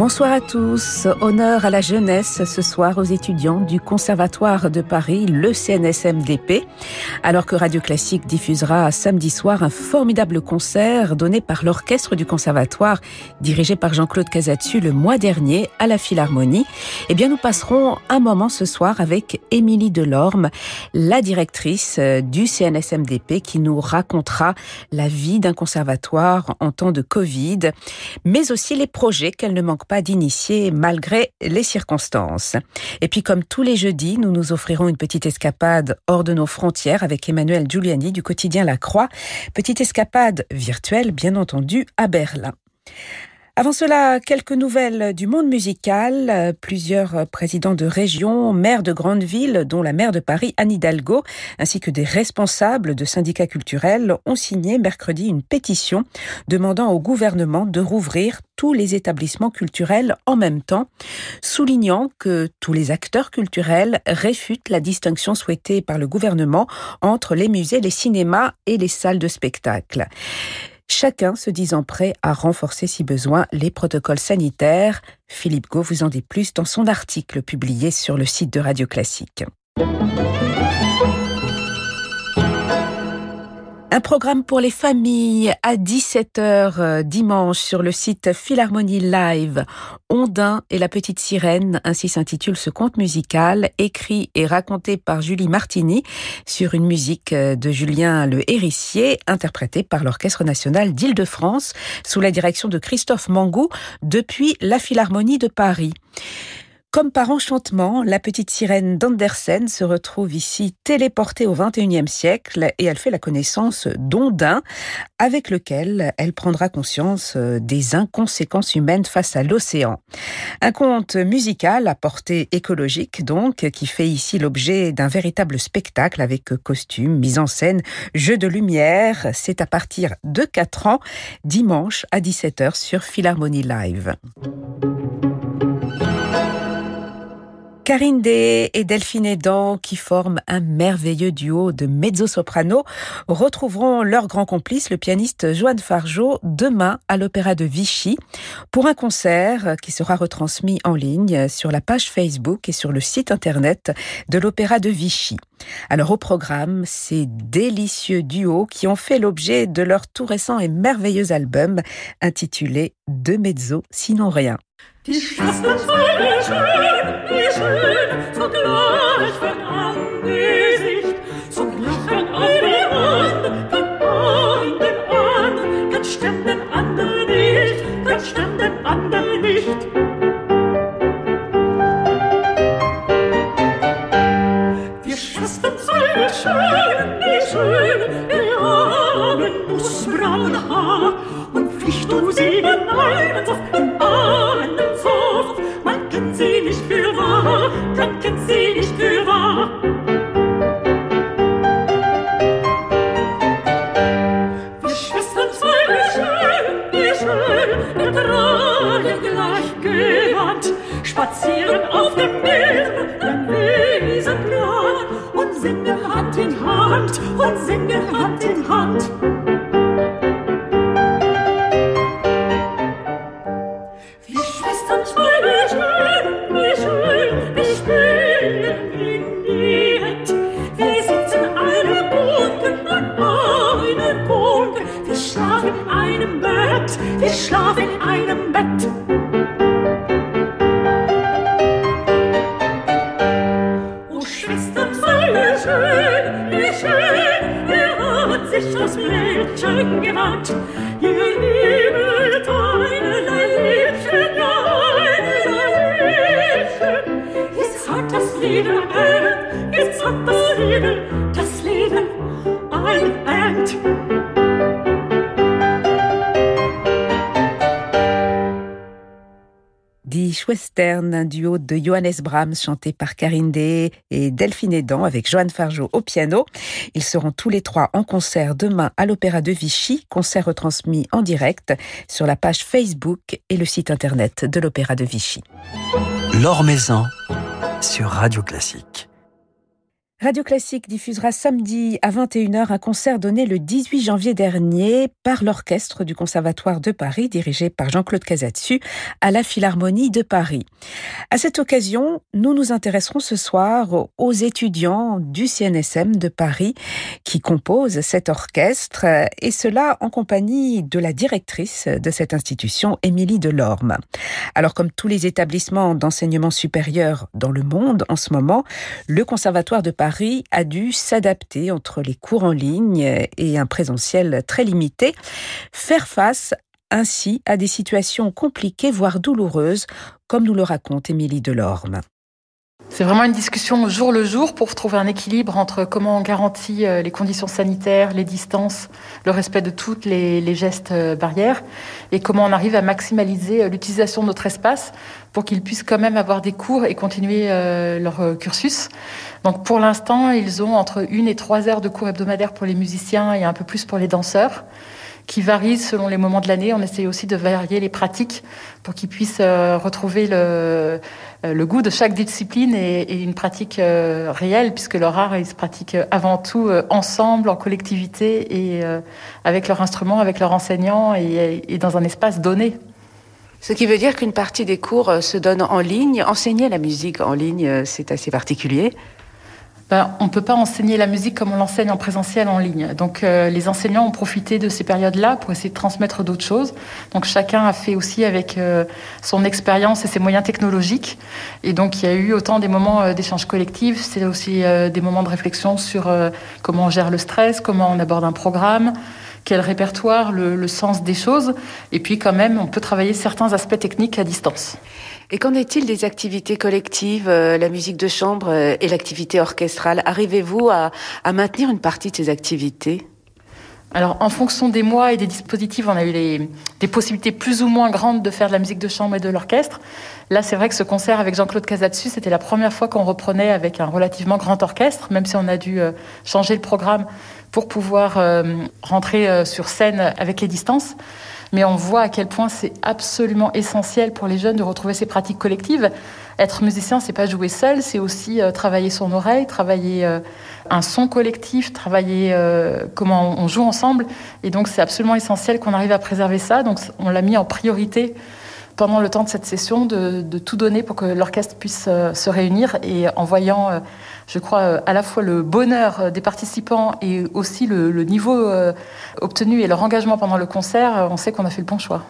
Bonsoir à tous. Honneur à la jeunesse ce soir aux étudiants du Conservatoire de Paris, le CNSMDP, alors que Radio Classique diffusera samedi soir un formidable concert donné par l'orchestre du Conservatoire, dirigé par Jean-Claude Casatsu le mois dernier à la Philharmonie. Eh bien, nous passerons un moment ce soir avec Émilie Delorme, la directrice du CNSMDP, qui nous racontera la vie d'un conservatoire en temps de Covid, mais aussi les projets qu'elle ne manque pas d'initier malgré les circonstances. Et puis comme tous les jeudis, nous nous offrirons une petite escapade hors de nos frontières avec Emmanuel Giuliani du quotidien La Croix. Petite escapade virtuelle, bien entendu, à Berlin. Avant cela, quelques nouvelles du monde musical. Plusieurs présidents de régions, maires de grandes villes, dont la maire de Paris, Anne Hidalgo, ainsi que des responsables de syndicats culturels, ont signé mercredi une pétition demandant au gouvernement de rouvrir tous les établissements culturels en même temps, soulignant que tous les acteurs culturels réfutent la distinction souhaitée par le gouvernement entre les musées, les cinémas et les salles de spectacle chacun se disant prêt à renforcer si besoin les protocoles sanitaires. Philippe Gau vous en dit plus dans son article publié sur le site de Radio Classique. Un programme pour les familles à 17h euh, dimanche sur le site Philharmonie Live. Ondin et la petite sirène, ainsi s'intitule ce conte musical, écrit et raconté par Julie Martini sur une musique euh, de Julien Le Hérissier, interprétée par l'Orchestre national d'Île-de-France sous la direction de Christophe Mangou depuis la Philharmonie de Paris. Comme par enchantement, la petite sirène d'Andersen se retrouve ici téléportée au XXIe siècle et elle fait la connaissance d'Ondin, avec lequel elle prendra conscience euh, des inconséquences humaines face à l'océan. Un conte musical à portée écologique, donc, qui fait ici l'objet d'un véritable spectacle avec costumes, mise en scène, jeu de lumière. C'est à partir de 4 ans, dimanche à 17h sur Philharmonie Live. Karine Day et Delphine Edan, qui forment un merveilleux duo de mezzo-soprano, retrouveront leur grand complice, le pianiste Joanne Fargeau, demain à l'Opéra de Vichy pour un concert qui sera retransmis en ligne sur la page Facebook et sur le site internet de l'Opéra de Vichy. Alors au programme, ces délicieux duos qui ont fait l'objet de leur tout récent et merveilleux album intitulé Deux mezzo, sinon rien. Die Schwestern wie schön, wie schön, so gleich von Angesicht, so gleich von eine an, von einem an, ganz stimmt den anderen nicht, ganz stimmt den anderen nicht. Schön, wie schön, wir haben nussbraun Haar und Pflicht um sieben einen Saft im Ahnen sie nicht für wahr, dann kennt sie nicht für wahr. Wir Schwestern zwei, wie schön, wie schön, wir tragen gleich gewandt, spazieren Western, un duo de Johannes Brahms chanté par Karine Day et Delphine Edan avec Joanne Fargeau au piano. Ils seront tous les trois en concert demain à l'Opéra de Vichy, concert retransmis en direct sur la page Facebook et le site internet de l'Opéra de Vichy. L'Or Maison sur Radio Classique. Radio Classique diffusera samedi à 21h un concert donné le 18 janvier dernier par l'orchestre du Conservatoire de Paris, dirigé par Jean-Claude Casatsu, à la Philharmonie de Paris. À cette occasion, nous nous intéresserons ce soir aux étudiants du CNSM de Paris qui composent cet orchestre, et cela en compagnie de la directrice de cette institution, Émilie Delorme. Alors, comme tous les établissements d'enseignement supérieur dans le monde en ce moment, le Conservatoire de Paris Paris a dû s'adapter entre les cours en ligne et un présentiel très limité, faire face ainsi à des situations compliquées, voire douloureuses, comme nous le raconte Émilie Delorme. C'est vraiment une discussion jour le jour pour trouver un équilibre entre comment on garantit euh, les conditions sanitaires, les distances, le respect de toutes les, gestes euh, barrières et comment on arrive à maximaliser euh, l'utilisation de notre espace pour qu'ils puissent quand même avoir des cours et continuer leur cursus. Donc pour l'instant, ils ont entre une et trois heures de cours hebdomadaires pour les musiciens et un peu plus pour les danseurs qui varient selon les moments de l'année. On essaie aussi de varier les pratiques pour qu'ils puissent euh, retrouver le, euh, le, goût de chaque discipline et, une pratique euh, réelle, puisque leur art, ils se pratiquent avant tout ensemble, en collectivité et avec leur instrument, avec leurs enseignants et, et dans un espace donné. Ce qui veut dire qu'une partie des cours se donne en ligne. Enseigner la musique en ligne, c'est assez particulier. Ben, on ne peut pas enseigner la musique comme on l'enseigne en présentiel en ligne. Donc euh, les enseignants ont profité de ces périodes-là pour essayer de transmettre d'autres choses. Donc chacun a fait aussi avec euh, son expérience et ses moyens technologiques. Et donc il y a eu autant des moments euh, d'échange collectif, c'est aussi des moments de réflexion sur comment on gère le stress, comment on aborde un programme, quel répertoire, le sens des choses. Et puis quand même, on peut travailler certains aspects techniques à distance. Et qu'en est-il des activités collectives, euh, la musique de chambre euh, et l'activité orchestrale? Arrivez-vous à, maintenir une partie de ces activités? Alors, en fonction des mois et des dispositifs, on a eu des possibilités plus ou moins grandes de faire de la musique de chambre et de l'orchestre. Là, c'est vrai que ce concert avec Jean-Claude Casatsu, c'était la première fois qu'on reprenait avec un relativement grand orchestre, même si on a dû euh, changer le programme pour pouvoir rentrer sur scène avec les distances mais on voit à quel point c'est absolument essentiel pour les jeunes de retrouver ces pratiques collectives. Être musicien, c'est pas jouer seul, c'est aussi euh, travailler son oreille, travailler euh, un son collectif, travailler euh, comment on joue ensemble. Et donc, c'est absolument essentiel qu'on arrive à préserver ça. Donc, on l'a mis en priorité pendant le temps de cette session de, de tout donner pour que l'orchestre puisse se réunir et en voyant je crois, euh, à la fois le bonheur euh, des participants et aussi le, niveau euh, obtenu et leur engagement pendant le concert, on sait qu'on a fait le bon choix.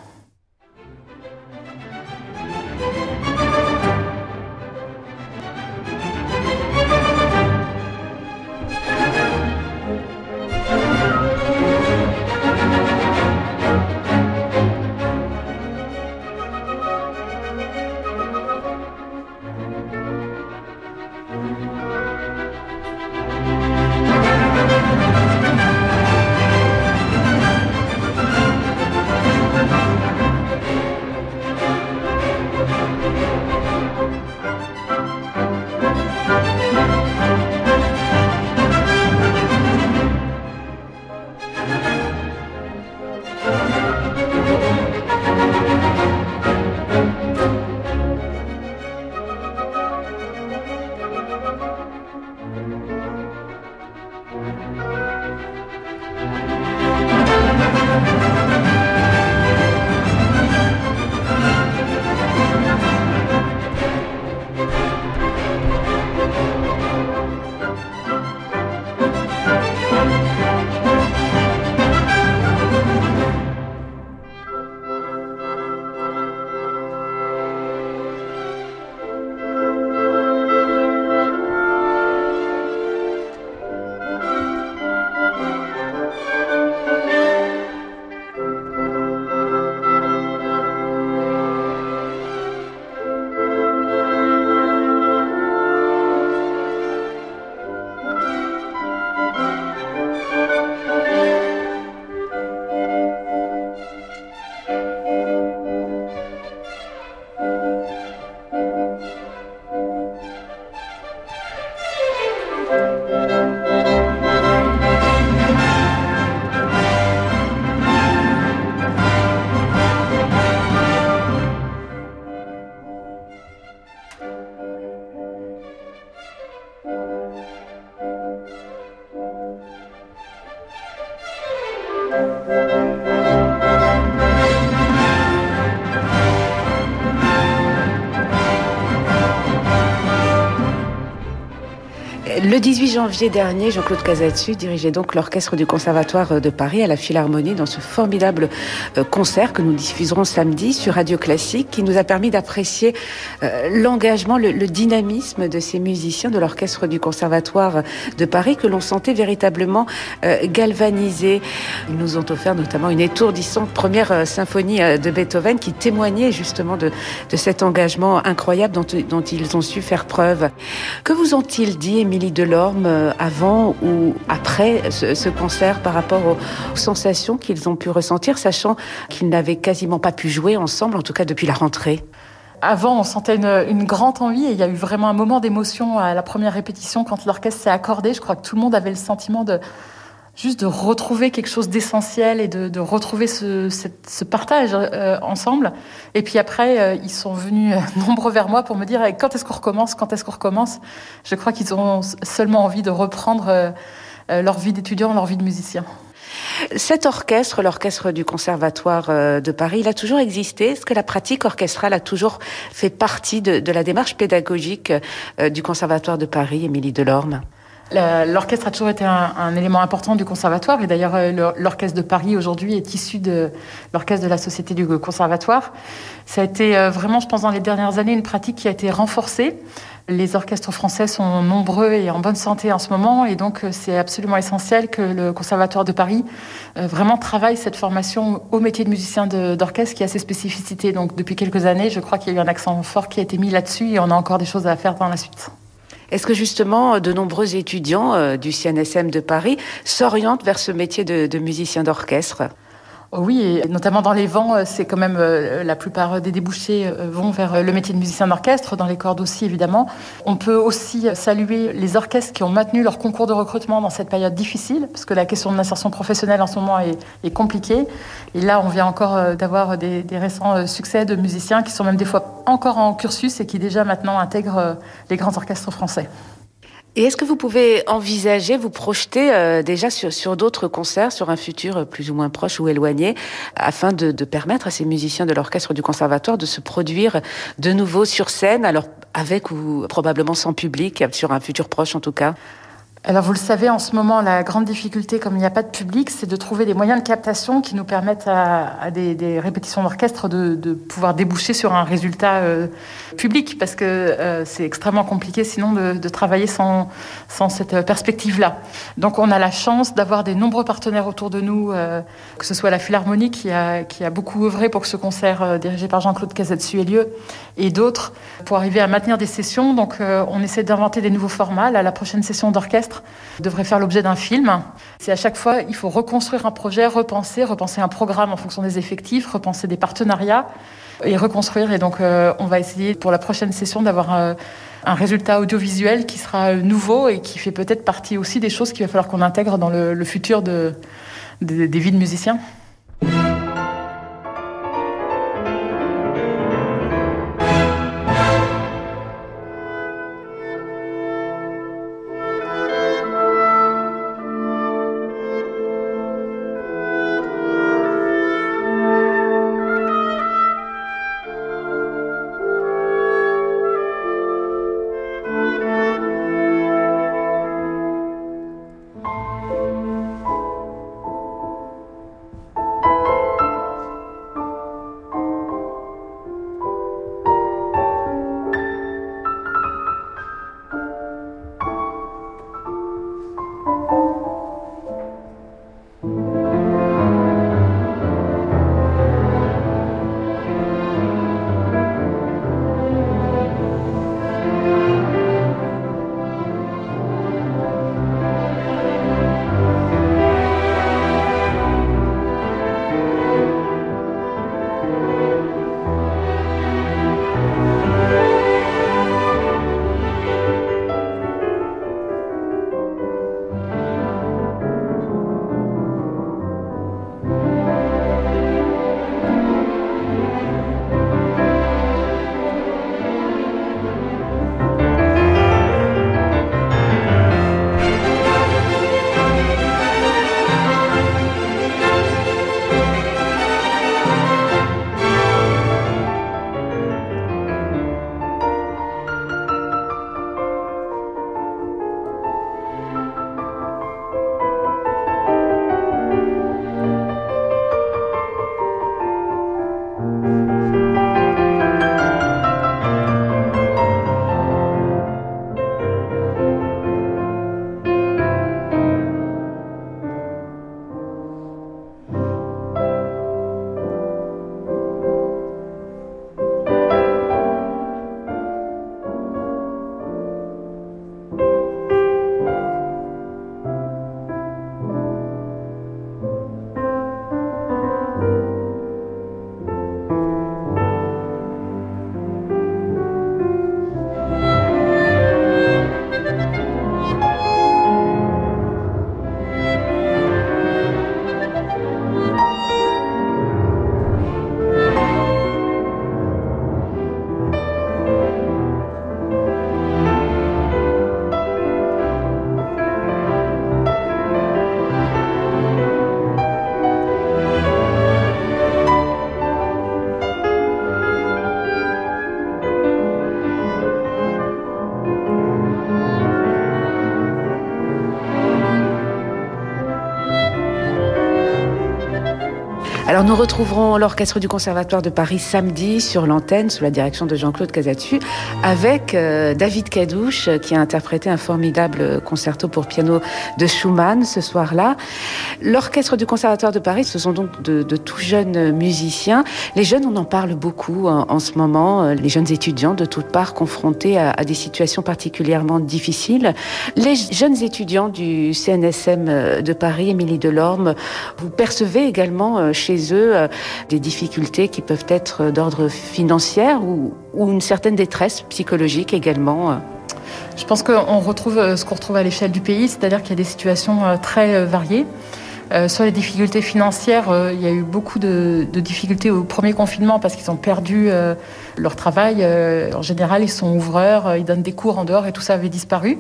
Le 18 janvier dernier, Jean-Claude Casatsu dirigeait donc l'orchestre du Conservatoire de Paris à la Philharmonie dans ce formidable euh, concert que nous diffuserons samedi sur Radio Classique qui nous a permis d'apprécier euh, l'engagement, le, dynamisme de ces musiciens de l'orchestre du Conservatoire de Paris que l'on sentait véritablement euh, galvanisés. Ils nous ont offert notamment une étourdissante première symphonie de Beethoven qui témoignait justement de, de cet engagement incroyable dont, dont ils ont su faire preuve. Que vous ont-ils dit, Émilie Delorme euh, avant ou après ce, concert par rapport aux, sensations qu'ils ont pu ressentir, sachant qu'ils n'avaient quasiment pas pu jouer ensemble, en tout cas depuis la rentrée avant, on sentait une, grande envie et il y a eu vraiment un moment d'émotion à la première répétition quand l'orchestre s'est accordé. Je crois que tout le monde avait le sentiment de, juste de retrouver quelque chose d'essentiel et de, retrouver ce, partage euh, ensemble. Et puis après, euh, ils sont venus euh, nombreux vers moi pour me dire quand est-ce qu'on recommence, quand est-ce qu'on recommence? Je crois qu'ils ont seulement envie de reprendre leur vie d'étudiant, leur vie de musicien. Cet orchestre, l'orchestre du Conservatoire de Paris, il a toujours existé. Est-ce que la pratique orchestrale a toujours fait partie de, de la démarche pédagogique du Conservatoire de Paris, Émilie Delorme? L'orchestre a toujours été un, élément important du conservatoire et d'ailleurs euh, l'orchestre de Paris aujourd'hui est issu de l'orchestre de la Société du Conservatoire. Ça a été euh, vraiment, je pense, dans les dernières années, une pratique qui a été renforcée. Les orchestres français sont nombreux et en bonne santé en ce moment et donc euh, c'est absolument essentiel que le Conservatoire de Paris vraiment travaille cette formation au métier de musicien d'orchestre qui a ses spécificités. Donc depuis quelques années, je crois qu'il y a eu un accent fort qui a été mis là-dessus et on a encore des choses à faire dans la suite. Est-ce que justement de nombreux étudiants euh, du CNSM de Paris s'orientent vers ce métier de, musicien d'orchestre? Oui, et notamment dans les vents, euh, c'est quand même euh, la plupart des débouchés vont vers le métier de musicien d'orchestre, dans les cordes aussi évidemment. On peut aussi saluer les orchestres qui ont maintenu leur concours de recrutement dans cette période difficile, parce que la question de l'insertion professionnelle en ce moment est, compliquée. Et là, on vient encore d'avoir des, récents succès de musiciens qui sont même des fois encore en cursus et qui déjà maintenant intègrent les grands orchestres français. Et est-ce que vous pouvez envisager, vous projeter euh, déjà sur, d'autres concerts, sur un futur euh, plus ou moins proche ou éloigné, afin de, de permettre à ces musiciens de l'orchestre du conservatoire de se produire de nouveau sur scène, alors avec ou probablement sans public, sur un futur proche en tout cas? Alors vous le savez, en ce moment, la grande difficulté, comme il n'y a pas de public, c'est de trouver des moyens de captation qui nous permettent à, des, répétitions d'orchestre de, pouvoir déboucher sur un résultat euh, public, parce que euh, c'est extrêmement compliqué sinon de, travailler sans, cette perspective-là. Donc on a la chance d'avoir des nombreux partenaires autour de nous, euh, que ce soit la Philharmonie qui a, beaucoup œuvré pour que ce concert dirigé par Jean-Claude Casadessus ait lieu, et d'autres pour arriver à maintenir des sessions. Donc on essaie d'inventer des nouveaux formats. Là, la prochaine session d'orchestre devrait faire l'objet d'un film. C'est à chaque fois, il faut reconstruire un projet, repenser, repenser un programme en fonction des effectifs, repenser des partenariats et reconstruire. Et donc, euh, on va essayer pour la prochaine session d'avoir euh, un résultat audiovisuel qui sera nouveau et qui fait peut-être partie aussi des choses qu'il va falloir qu'on intègre dans le, futur de, des vies de musiciens. Nous retrouverons l'orchestre du Conservatoire de Paris samedi sur l'antenne sous la direction de Jean-Claude Casatsu avec euh, David Cadouche qui a interprété un formidable concerto pour piano de Schumann ce soir-là. L'orchestre du Conservatoire de Paris, ce sont donc de, tout jeunes musiciens. Les jeunes, on en parle beaucoup en, ce moment, euh, les jeunes étudiants de toutes parts confrontés à, des situations particulièrement difficiles. Les jeunes étudiants du CNSM euh, de Paris, Émilie Delorme, vous percevez également chez eux euh, des difficultés qui peuvent être d'ordre financier ou, une certaine détresse psychologique également. Euh. Je pense qu'on retrouve euh, ce qu'on retrouve à l'échelle du pays, c'est-à-dire qu'il y a des situations très variées. Sur les difficultés financières, il y a eu beaucoup de, difficultés au premier confinement parce qu'ils ont perdu leur travail. en général, ils sont ouvreurs, ils donnent des cours en dehors et tout ça avait disparu.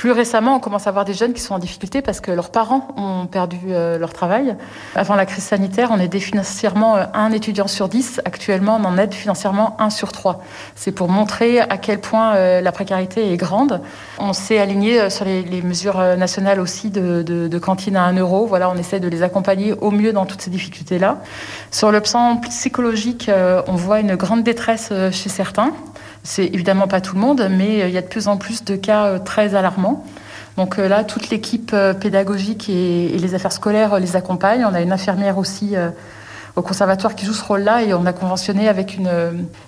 Plus récemment, on commence à voir des jeunes qui sont en difficulté parce que leurs parents ont perdu euh, leur travail. Avant la crise sanitaire, on aidait financièrement euh, un étudiant sur dix. Actuellement, on en aide financièrement un sur trois. C'est pour montrer à quel point euh, la précarité est grande. On s'est aligné sur les, mesures nationales aussi de, de, cantine à un euro. Voilà, on essaie de les accompagner au mieux dans toutes ces difficultés-là. Sur le plan psychologique, on voit une grande détresse chez certains. C'est évidemment pas tout le monde, mais euh, il y a de plus en plus de cas euh, très alarmants. Donc euh, là, toute l'équipe pédagogique et, les affaires scolaires les accompagnent. On a une infirmière aussi au conservatoire qui joue ce rôle-là et on a conventionné avec une,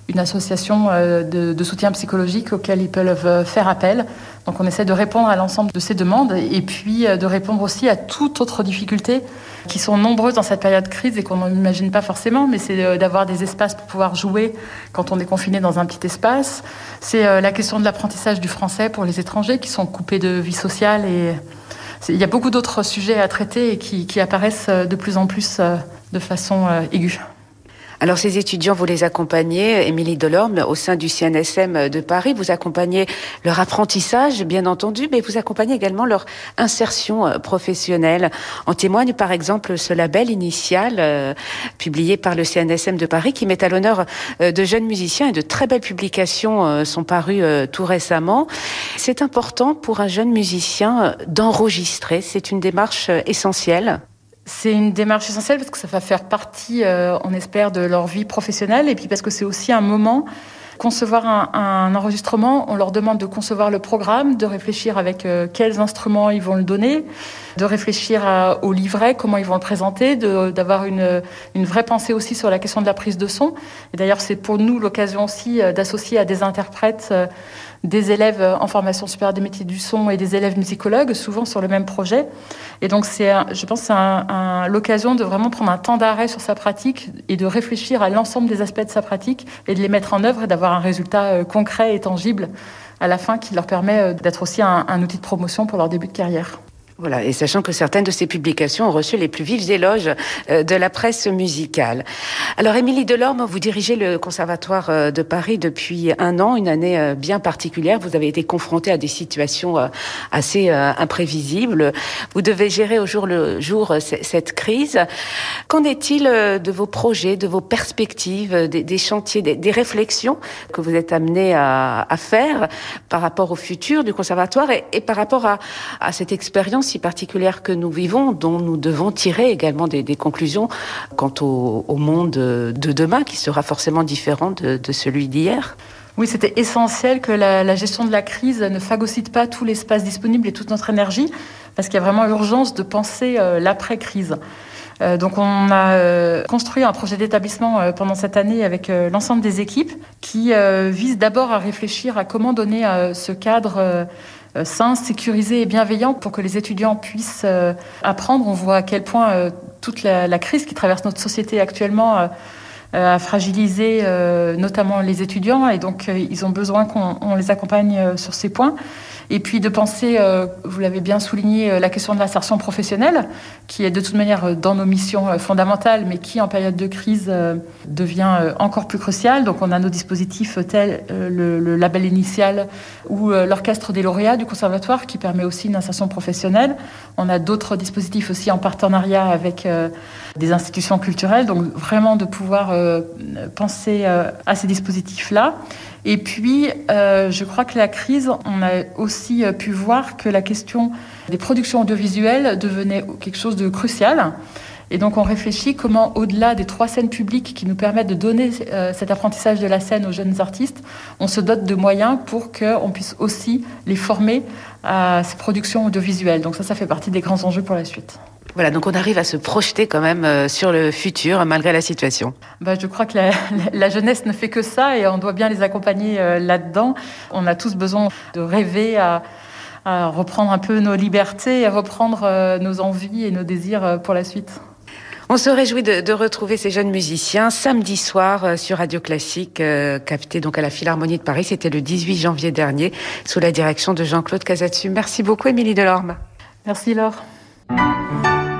une association de, de, soutien psychologique auquel ils peuvent faire appel. Donc on essaie de répondre à l'ensemble de ces demandes et puis de répondre aussi à toute autre difficulté qui sont nombreuses dans cette période de crise et qu'on n'imagine pas forcément, mais c'est euh, d'avoir des espaces pour pouvoir jouer quand on est confiné dans un petit espace. C'est euh, la question de l'apprentissage du français pour les étrangers qui sont coupés de vie sociale et il y a beaucoup d'autres sujets à traiter et qui, apparaissent euh, de plus en plus de façon aiguë. Alors ces étudiants, vous les accompagnez, Émilie Delorme, au sein du CNSM de Paris, vous accompagnez leur apprentissage, bien entendu, mais vous accompagnez également leur insertion euh, professionnelle. En témoigne par exemple ce label initial euh, publié par le CNSM de Paris qui met à l'honneur euh, de jeunes musiciens et de très belles publications sont parues tout récemment. C'est important pour un jeune musicien d'enregistrer, c'est une démarche essentielle. C'est une démarche essentielle parce que ça va faire partie, euh, on espère, de leur vie professionnelle et puis parce que c'est aussi un moment concevoir un, enregistrement, on leur demande de concevoir le programme, de réfléchir avec euh, quels instruments ils vont le donner, de réfléchir au livret, comment ils vont le présenter, d'avoir une, une, vraie pensée aussi sur la question de la prise de son. Et d'ailleurs, c'est pour nous l'occasion aussi euh, d'associer à des interprètes des élèves en formation supérieure des métiers du son et des élèves musicologues, souvent sur le même projet. Et donc, c'est, je pense, c'est l'occasion de vraiment prendre un temps d'arrêt sur sa pratique et de réfléchir à l'ensemble des aspects de sa pratique et de les mettre en œuvre et d'avoir un résultat euh, concret et tangible à la fin qui leur permet euh, d'être aussi un outil de promotion pour leur début de carrière. Voilà, et sachant que certaines de ces publications ont reçu les plus vifs éloges euh, de la presse musicale. Alors, Émilie Delorme, vous dirigez le Conservatoire euh, de Paris depuis un an, une année euh, bien particulière. Vous avez été confrontée à des situations assez imprévisibles. Vous devez gérer au jour le jour cette crise. Qu'en est-il de vos projets, de vos perspectives, des, chantiers, des, réflexions que vous êtes amenés à, faire par rapport au futur du Conservatoire et, par rapport à cette expérience si particulière que nous vivons, dont nous devons tirer également des, conclusions quant au, monde de demain, qui sera forcément différent de, celui d'hier. Oui, c'était essentiel que la, gestion de la crise ne phagocyte pas tout l'espace disponible et toute notre énergie, parce qu'il y a vraiment urgence de penser euh, l'après-crise. Euh, donc on a euh, construit un projet d'établissement pendant cette année avec l'ensemble des équipes qui vise d'abord à réfléchir à comment donner ce cadre sain, sécurisé et bienveillant pour que les étudiants puissent euh, apprendre. On voit à quel point euh, toute la, crise qui traverse notre société actuellement a fragilisé notamment les étudiants et donc ils ont besoin qu'on les accompagne sur ces points. Et puis de penser, euh, vous l'avez bien souligné, euh, la question de l'insertion professionnelle, qui est de toute manière euh, dans nos missions fondamentales, mais qui en période de crise devient encore plus cruciale. Donc on a nos dispositifs tels le, label initial ou l'orchestre des lauréats du conservatoire, qui permet aussi une insertion professionnelle. On a d'autres dispositifs aussi en partenariat avec des institutions culturelles, donc vraiment de pouvoir penser à ces dispositifs-là. Et puis, euh, je crois que la crise, on a aussi euh, pu voir que la question des productions audiovisuelles devenait quelque chose de crucial Et donc on réfléchit comment, au-delà des trois scènes publiques qui nous permettent de donner euh, cet apprentissage de la scène aux jeunes artistes, on se dote de moyens pour qu'on puisse aussi les former à ces productions audiovisuelles. Donc ça, ça fait partie des grands enjeux pour la suite. Voilà, donc on arrive à se projeter quand même euh, sur le futur malgré la situation. Bah, je crois que la, la, jeunesse ne fait que ça et on doit bien les accompagner euh, là-dedans. On a tous besoin de rêver à, à reprendre un peu nos libertés et reprendre nos envies et nos désirs pour la suite. On se réjouit de, de, retrouver ces jeunes musiciens samedi soir euh, sur Radio Classique, euh, capté donc à la Philharmonie de Paris. C'était le 18 janvier dernier, sous la direction de Jean-Claude Casatsu. Merci beaucoup, Émilie Delorme. Merci, Laure. Música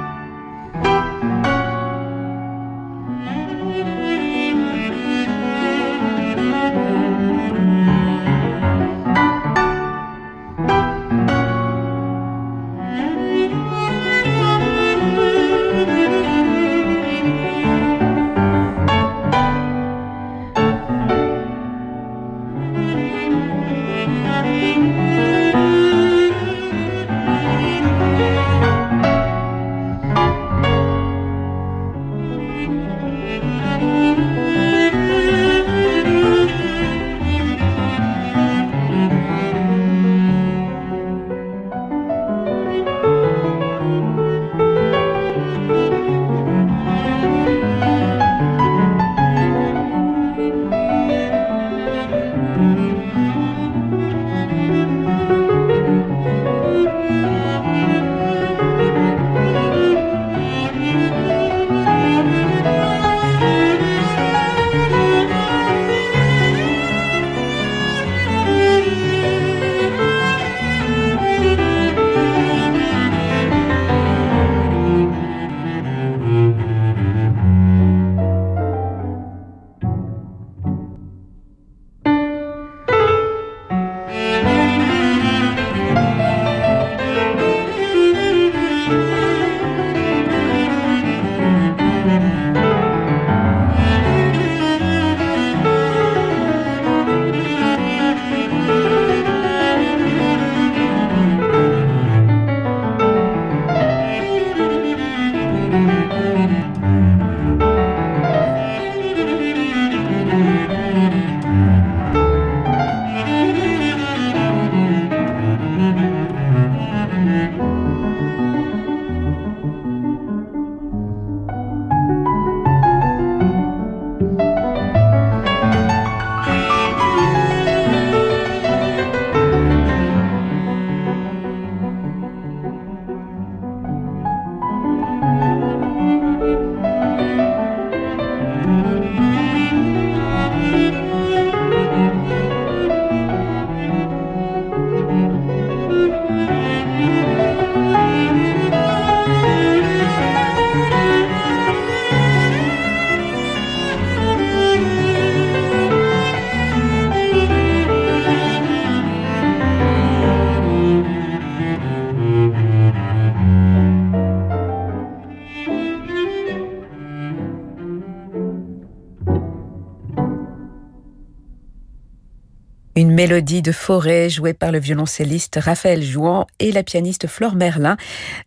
mélodie de forêt jouée par le violoncelliste Raphaël Jouan et la pianiste Flore Merlin,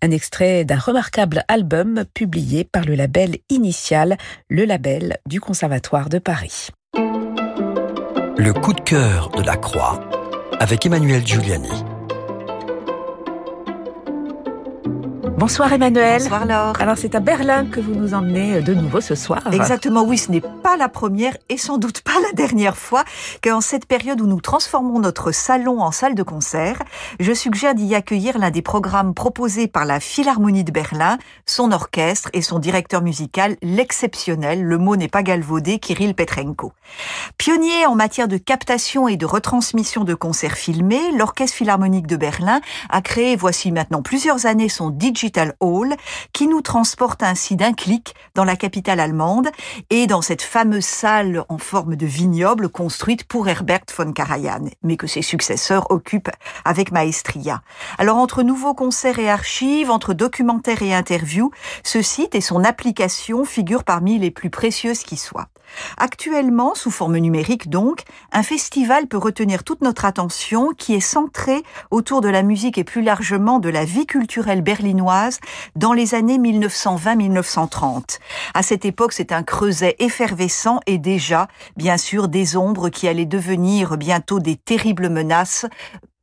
un extrait d'un remarquable album publié par le label Initial, le label du Conservatoire de Paris. Le coup de cœur de la Croix avec Emmanuel Giuliani. Bonsoir Emmanuel. Bonsoir Laure. Alors c'est à Berlin que vous nous emmenez de nouveau ce soir. Exactement, oui, ce n'est pas la première et sans doute pas la dernière fois qu'en cette période où nous transformons notre salon en salle de concert, je suggère d'y accueillir l'un des programmes proposés par la Philharmonie de Berlin, son orchestre et son directeur musical, l'exceptionnel, le mot n'est pas galvaudé, Kirill Petrenko. Pionnier en matière de captation et de retransmission de concerts filmés, l'Orchestre Philharmonique de Berlin a créé voici maintenant plusieurs années son DJ Digital Hall, qui nous transporte ainsi d'un clic dans la capitale allemande et dans cette fameuse salle en forme de vignoble construite pour Herbert von Karajan, mais que ses successeurs occupent avec maestria. Alors entre nouveaux concerts et archives, entre documentaires et interviews, ce site et son application figurent parmi les plus précieuses qui soient. Actuellement, sous forme numérique donc, un festival peut retenir toute notre attention qui est centré autour de la musique et plus largement de la vie culturelle berlinoise dans les années 1920-1930. À cette époque, c'est un creuset effervescent et déjà, bien sûr, des ombres qui allaient devenir bientôt des terribles menaces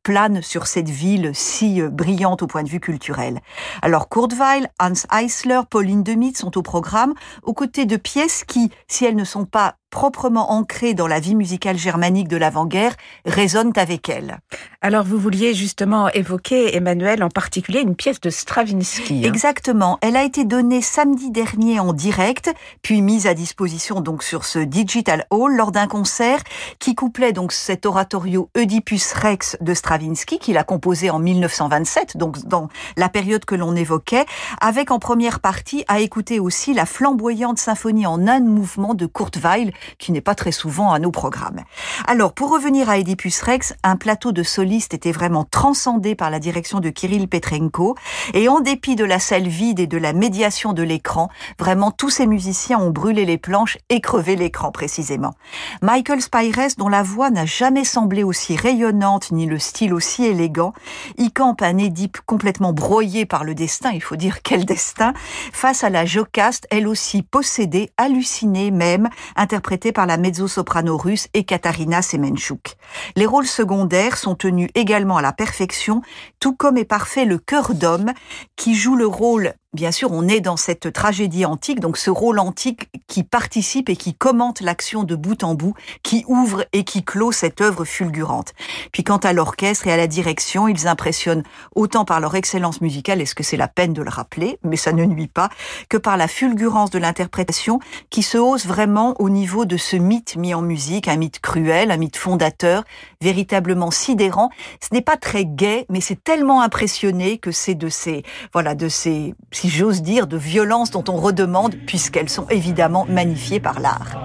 plane sur cette ville si euh, brillante au point de vue culturel. Alors Kurt Weill, Hans Eisler, Pauline Demit sont au programme, aux côtés de pièces qui, si elles ne sont pas proprement ancrées dans la vie musicale germanique de l'avant-guerre, résonnent avec elle. Alors vous vouliez justement évoquer, Emmanuel, en particulier une pièce de Stravinsky. Hein. Exactement. Elle a été donnée samedi dernier en direct, puis mise à disposition donc sur ce Digital Hall lors d'un concert qui couplait donc cet oratorio Oedipus Rex de Stravinsky, qu'il a composé en 1927, donc dans la période que l'on évoquait, avec en première partie à écouter aussi la flamboyante symphonie en un mouvement de Kurt Weill, qui n'est pas très souvent à nos programmes. Alors, pour revenir à Oedipus Rex, un plateau de solistes était vraiment transcendé par la direction de Kirill Petrenko, et en dépit de la salle vide et de la médiation de l'écran, vraiment tous ces musiciens ont brûlé les planches et crevé l'écran précisément. Michael Spires, dont la voix n'a jamais semblé aussi rayonnante ni le style aussi élégant, y campe un Édipe complètement broyé par le destin, il faut dire quel destin, face à la Jocaste, elle aussi possédée, hallucinée même, interprétée par la mezzo-soprano russe Ekaterina Semenchuk. Les rôles secondaires sont tenus également à la perfection, tout comme est parfait le cœur d'homme qui joue le rôle bien sûr, on est dans cette tragédie antique, donc ce rôle antique qui participe et qui commente l'action de bout en bout, qui ouvre et qui clôt cette œuvre fulgurante. Puis quant à l'orchestre et à la direction, ils impressionnent autant par leur excellence musicale, est-ce que c'est la peine de le rappeler, mais ça ne nuit pas, que par la fulgurance de l'interprétation qui se hausse vraiment au niveau de ce mythe mis en musique, un mythe cruel, un mythe fondateur, véritablement sidérant. Ce n'est pas très gai, mais c'est tellement impressionné que c'est de ces, voilà, de ces si j'ose dire, de violences dont on redemande, puisqu'elles sont évidemment magnifiées par l'art.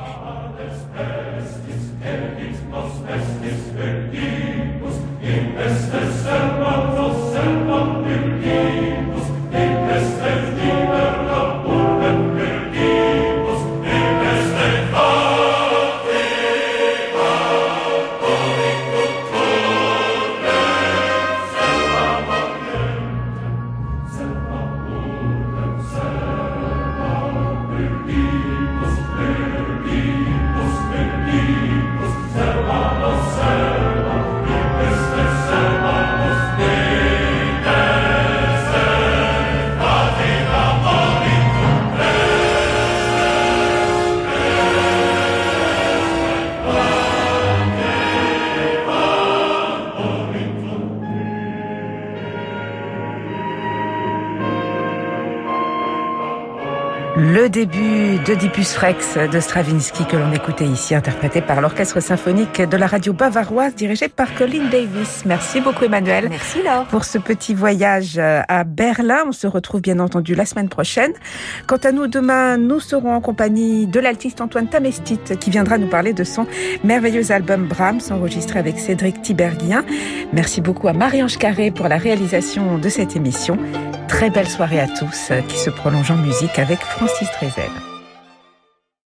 Le début d'Oedipus Rex de Stravinsky que l'on écoutait ici, interprété par l'Orchestre symphonique de la radio bavaroise dirigé par Colin Davis. Merci beaucoup Emmanuel. Merci Laure. Pour ce petit voyage à Berlin. On se retrouve bien entendu la semaine prochaine. Quant à nous, demain, nous serons en compagnie de l'altiste Antoine Tamestit qui viendra nous parler de son merveilleux album Brahms enregistré avec Cédric Tiberghien. Merci beaucoup à Marie-Ange Carré pour la réalisation de cette émission. Très belle soirée à tous qui se prolonge en musique avec Francis Trezel.